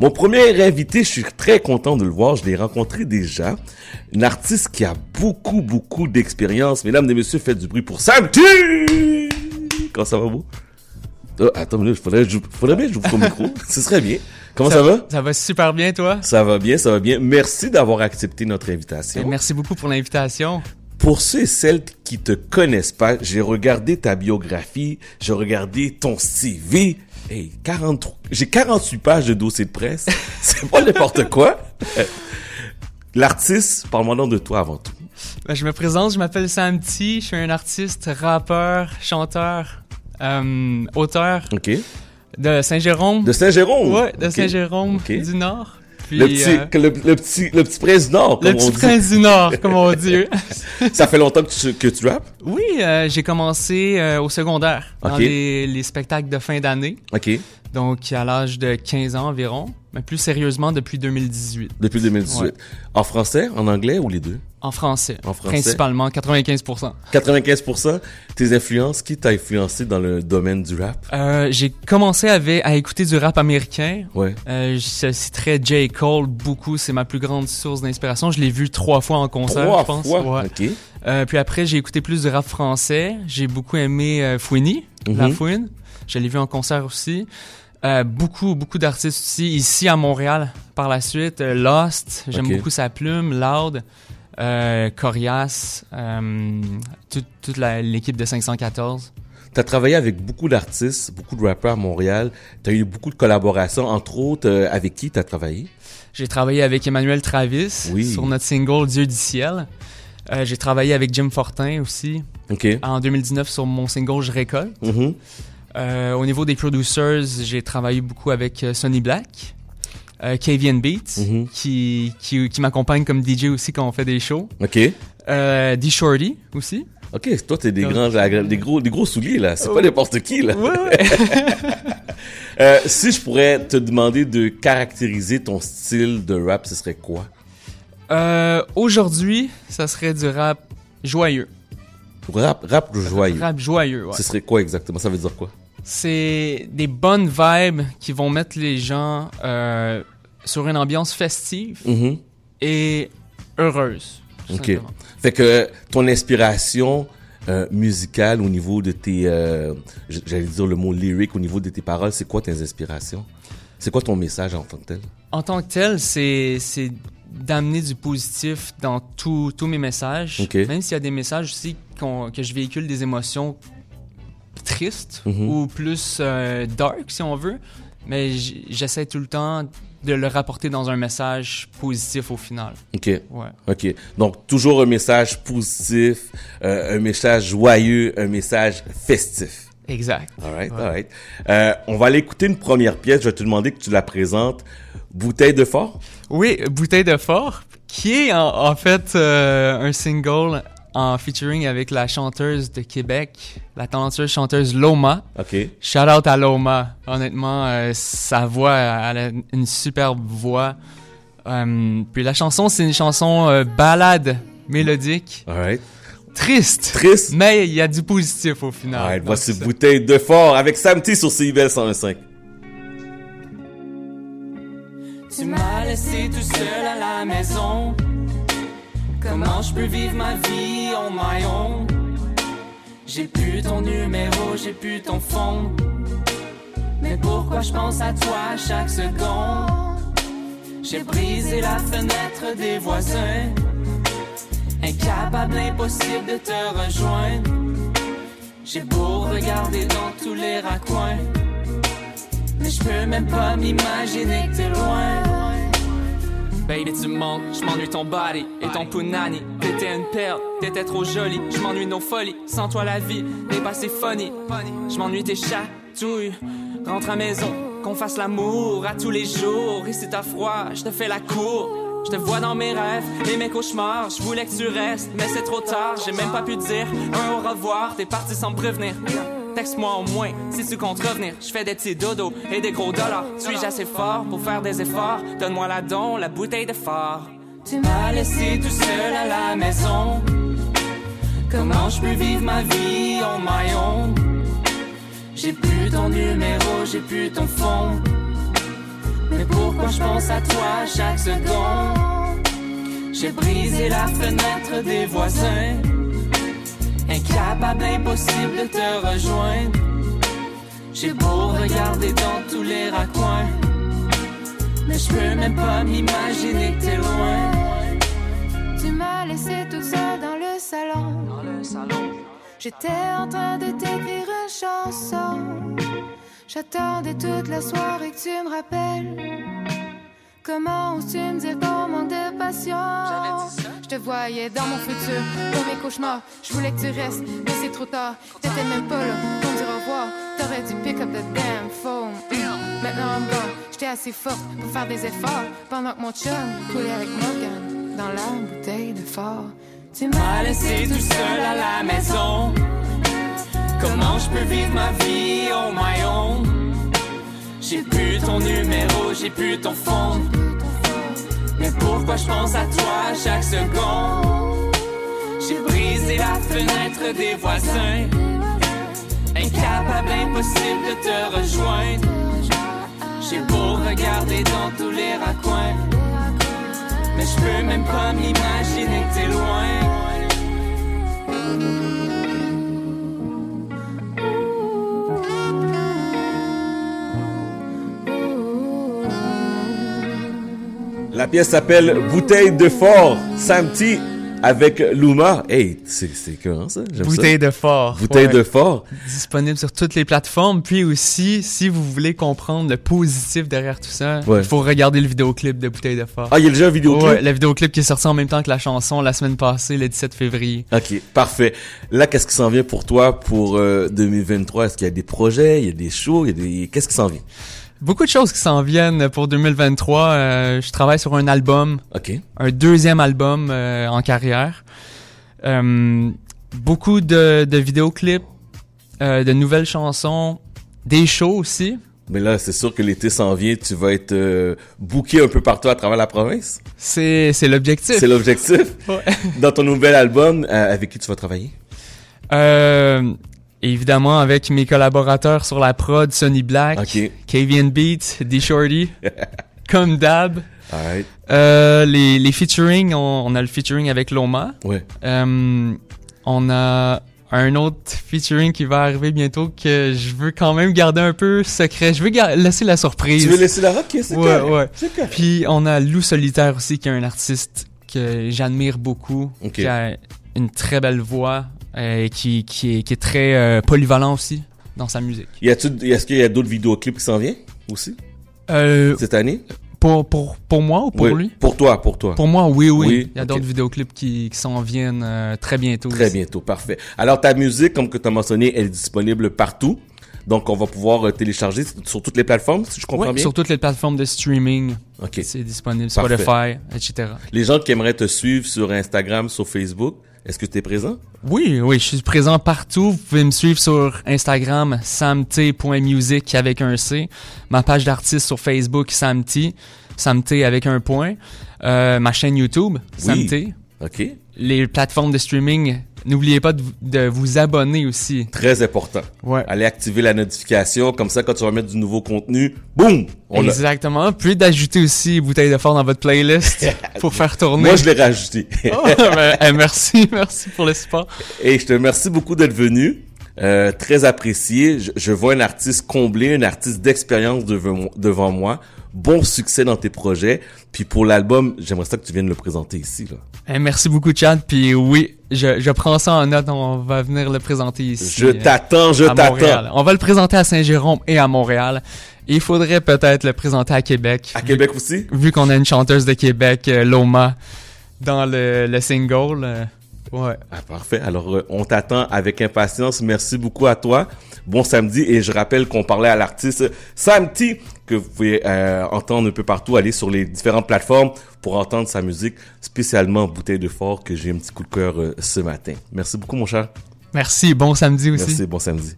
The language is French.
Mon premier invité, je suis très content de le voir. Je l'ai rencontré déjà. Une artiste qui a beaucoup, beaucoup d'expérience. Mesdames et messieurs, faites du bruit pour Sam T! Comment ça va, vous? Oh, attends, il faudrait, faudrait bien que j'ouvre ton micro. Ce serait bien. Comment ça, va? Ça va super bien, toi? Ça va bien, ça va bien. Merci d'avoir accepté notre invitation. Merci beaucoup pour l'invitation. Pour ceux et celles qui te connaissent pas, j'ai regardé ta biographie, j'ai regardé ton CV. Hey, 43, j'ai 48 pages de dossier de presse. C'est pas n'importe quoi. L'artiste, parle-moi de toi avant tout. Ben, je me présente, je m'appelle Sam T, je suis un artiste, rappeur, chanteur, euh, auteur. OK. De Saint-Jérôme. De Saint-Jérôme? Ouais, de Saint-Jérôme du Nord. Le, petit, euh, le, petit, le petit prince du Nord, comme le petit prince du Nord, comme on dit. ça fait longtemps que tu, que tu rappes? Oui, euh, j'ai commencé euh, au secondaire, dans les, les, spectacles de fin d'année. OK. Donc, à l'âge de 15 ans environ, mais plus sérieusement depuis 2018. Depuis 2018. En français, en anglais ou les deux? En français. En français. Principalement, 95%. 95%. Tes influences, qui t'a influencé dans le domaine du rap? Euh, j'ai commencé avec, à écouter du rap américain. Ouais. Euh, je citerais J. Cole beaucoup. C'est ma plus grande source d'inspiration. Je l'ai vu trois fois en concert, trois je pense. Fois? OK. Euh, puis après, j'ai écouté plus de rap français. J'ai beaucoup aimé Fouini, La Mhm. Fouine. Je l'ai vu en concert aussi. Euh, beaucoup, beaucoup d'artistes aussi, ici à Montréal par la suite. Lost, j'aime beaucoup sa plume. Loud, euh, Corias, euh, toute, l'équipe de 514. Tu as travaillé avec beaucoup d'artistes, beaucoup de rappeurs à Montréal. Tu as eu beaucoup de collaborations, entre autres, euh, avec qui tu as travaillé? J'ai travaillé avec Emmanuel Travis Oui. sur notre single Dieu du ciel. Euh, j'ai travaillé avec Jim Fortin aussi en 2019 sur mon single Je récolte. Mhm. Euh, au niveau des producers, j'ai travaillé beaucoup avec Sonny Black, euh, Beats, Mhm. qui, qui, qui m'accompagne comme DJ aussi quand on fait des shows. OK. Euh, D Shorty aussi. OK, toi, t'es des grands, des gros, des gros souliers, là. C'est pas n'importe qui, là. Ouais, ouais. Euh, si je pourrais te demander de caractériser ton style de rap, ce serait quoi? Euh, Aujourd'hui, ça serait du rap joyeux. Rap, rap joyeux. Rap joyeux, ouais. Ce serait quoi exactement? Ça veut dire quoi? C'est des bonnes vibes qui vont mettre les gens euh, sur une ambiance festive Mhm. et heureuse. tout OK. simplement. Fait que ton inspiration euh, musicale au niveau de tes... euh, J'allais dire le mot lyrique, au niveau de tes paroles, c'est quoi tes inspirations? C'est quoi ton message en tant que tel? En tant que tel, c'est c'est d'amener du positif dans tous tous mes messages. Même s'il y a des messages aussi que je véhicule des émotions tristes Mhm. ou plus euh, dark, si on veut. Mais j'essaie tout le temps de le rapporter dans un message positif au final. OK. Ouais. OK. Donc, toujours un message positif, euh, un message joyeux, un message festif. Exact. All right, Ouais. all right. Euh, on va aller écouter une première pièce. Je vais te demander que tu la présentes. Bouteille de fort? Oui, Bouteille de fort, qui est en, en fait euh, un single en featuring avec la chanteuse de Québec, la talentueuse chanteuse Loma. OK. Shout out à Loma. Honnêtement, euh, sa voix, elle a une superbe voix. Puis la chanson, c'est une chanson balade mélodique, All right. Triste, Triste? mais il y a du positif au final. All right. Donc, Voici c'est- Bouteille de fort avec Sam T sur CIBL 101.5. Tu m'as laissé tout seul à la maison. Comment je peux vivre ma vie on my own? J'ai plus ton numéro, j'ai plus ton fond. Mais pourquoi je pense à toi chaque seconde? J'ai brisé la fenêtre des voisins. Incapable, impossible de te rejoindre. J'ai beau regarder dans tous les raccoins. Mais je peux même pas m'imaginer que t'es loin. Baby, tu manques, je m'ennuie ton body et ton punani. T'étais une perle, t'étais trop jolie. Je m'ennuie nos folies, sans toi la vie n'est pas si funny. Je m'ennuie tes chatouilles. Rentre à maison, qu'on fasse l'amour à tous les jours. Ici t'as froid, je te fais la cour. Je te vois dans mes rêves et mes cauchemars. Je voulais que tu restes, mais c'est trop tard. J'ai même pas pu te dire un au revoir. T'es parti sans me prévenir. Texte-moi au moins si tu comptes revenir. Je fais des petits dodos et des gros dollars. Suis-je assez fort pour faire des efforts? Donne-moi la don, la bouteille de phare. Tu m'as laissé tout seul à la maison. Comment je peux vivre ma vie on my own? J'ai plus ton numéro, j'ai plus ton fond. Mais pourquoi je pense à toi chaque seconde? J'ai brisé la fenêtre des voisins. Incapable, impossible de te rejoindre. J'ai beau regarder dans tous les raccoins. Mais je peux même pas m'imaginer que t'es loin. Tu m'as laissé tout seul dans le salon. Dans le salon. J'étais en train de t'écrire une chanson. J'attendais toute la soirée que tu me rappelles. Comment oses-tu me dire qu'on manque de passion? Je te voyais dans mon futur, dans mes cauchemars. Je voulais que tu restes, mais c'est trop tard. T'étais même pas là pour me dire au revoir. T'aurais dû pick up the damn phone. Mm. Maintenant, I'm gone. J'étais assez forte pour faire des efforts. Pendant que mon chum coulait avec Morgan dans la bouteille de fort. Tu M'a laissé tout seul à la maison. Comment je peux vivre ma vie on my own? J'ai plus ton numéro, j'ai plus ton phone. Mais pourquoi je pense à toi chaque seconde? J'ai brisé la fenêtre des voisins. Incapable, impossible de te rejoindre. J'ai beau regarder dans tous les raccoins. Mais je peux même pas m'imaginer que t'es loin. La pièce s'appelle Bouteille de fort, Samti avec Luma. Hey, c'est écœurant ça. Bouteille de fort. Bouteille Ouais. de fort. Disponible sur toutes les plateformes. Puis aussi, si vous voulez comprendre le positif derrière tout ça, Ouais. il faut regarder le vidéoclip de Bouteille de fort. Ah, il y a déjà un vidéo Ouais, le vidéoclip qui est sorti en même temps que la chanson la semaine passée, le 17 février. Ok, parfait. Là, qu'est-ce qui s'en vient pour toi pour euh, 2023 Est-ce qu'il y a des projets, il y a des shows, il y a des qu'est-ce qui s'en vient? Beaucoup de choses qui s'en viennent pour 2023. Euh, je travaille sur un album, Ok. un deuxième album euh, en carrière. Euh, beaucoup de, de vidéoclips, de nouvelles chansons, des shows aussi. Mais là, c'est sûr que l'été s'en vient, tu vas être euh, booké un peu partout à travers la province. C'est c'est l'objectif. C'est l'objectif. Ouais. Dans ton nouvel album, euh, avec qui tu vas travailler? Euh, évidemment, avec mes collaborateurs sur la prod, Sonny Black, Ok. KVN Beat, D-Shorty, comme d'hab. Euh, les, les featuring, on, on a le featuring avec Loma. Ouais. Euh, on a un autre featuring qui va arriver bientôt que je veux quand même garder un peu secret. Je veux laisser la surprise. Tu veux laisser la rock c'est Ouais, correct. ouais. Correct. Puis on a Lou Solitaire aussi, qui est un artiste que j'admire beaucoup, qui a une très belle voix et qui, qui, est, qui est très euh, polyvalent aussi dans sa musique. Est-ce qu'il y a d'autres vidéoclips qui s'en viennent aussi? Euh, cette année? pour, pour, pour moi ou pour Oui, lui? Pour toi, pour toi. Pour moi, oui, oui. Oui, Il y a ok. d'autres vidéoclips qui, qui s'en viennent euh, très bientôt. Très aussi. bientôt, parfait. Alors ta musique, comme que tu as mentionné, elle est disponible partout. Donc on va pouvoir euh, télécharger sur toutes les plateformes, si je comprends Ouais, bien? sur toutes les plateformes de streaming, Ok. c'est disponible, Parfait. Spotify, etc. Les gens qui aimeraient te suivre sur Instagram, sur Facebook, est-ce que tu es présent? Oui, oui, je suis présent partout. Vous pouvez me suivre sur Instagram, samt.music avec un C. Ma page d'artiste sur Facebook, samt, samt avec un point. Euh, ma chaîne YouTube, Oui. samt. Ok. Les plateformes de streaming, n'oubliez pas de, vous- de vous abonner aussi. Très important. Ouais. Allez activer la notification, comme ça quand tu vas mettre du nouveau contenu, boum, on. Exactement. Puis d'ajouter aussi Bouteille de fort dans votre playlist pour faire tourner. Moi je l'ai rajouté. Oh, ben, eh, merci, merci pour le support. Et je te remercie beaucoup d'être venu. Euh, très apprécié. Je, je vois un artiste comblé, un artiste d'expérience devant, devant moi. Bon succès dans tes projets. Puis pour l'album, j'aimerais ça que tu viennes le présenter ici. Là. Eh, merci beaucoup, Chad. Puis oui, je, je prends ça en note. On va venir le présenter ici. Je euh, t'attends, je t'attends. On va le présenter à Saint-Jérôme et à Montréal. Il faudrait peut-être le présenter à Québec. À Québec aussi? Vu qu'on a une chanteuse de Québec, euh, Loma, dans le, le single. Ouais. Ah, parfait. Alors, euh, on t'attend avec impatience. Merci beaucoup à toi. Bon samedi. Et je rappelle qu'on parlait à l'artiste Samti, que vous pouvez euh, entendre un peu partout. Aller sur les différentes plateformes pour entendre sa musique, spécialement Bouteille de Fort, que j'ai un petit coup de cœur euh, ce matin. Merci beaucoup, mon cher. Merci. Bon samedi aussi. Merci. Bon samedi.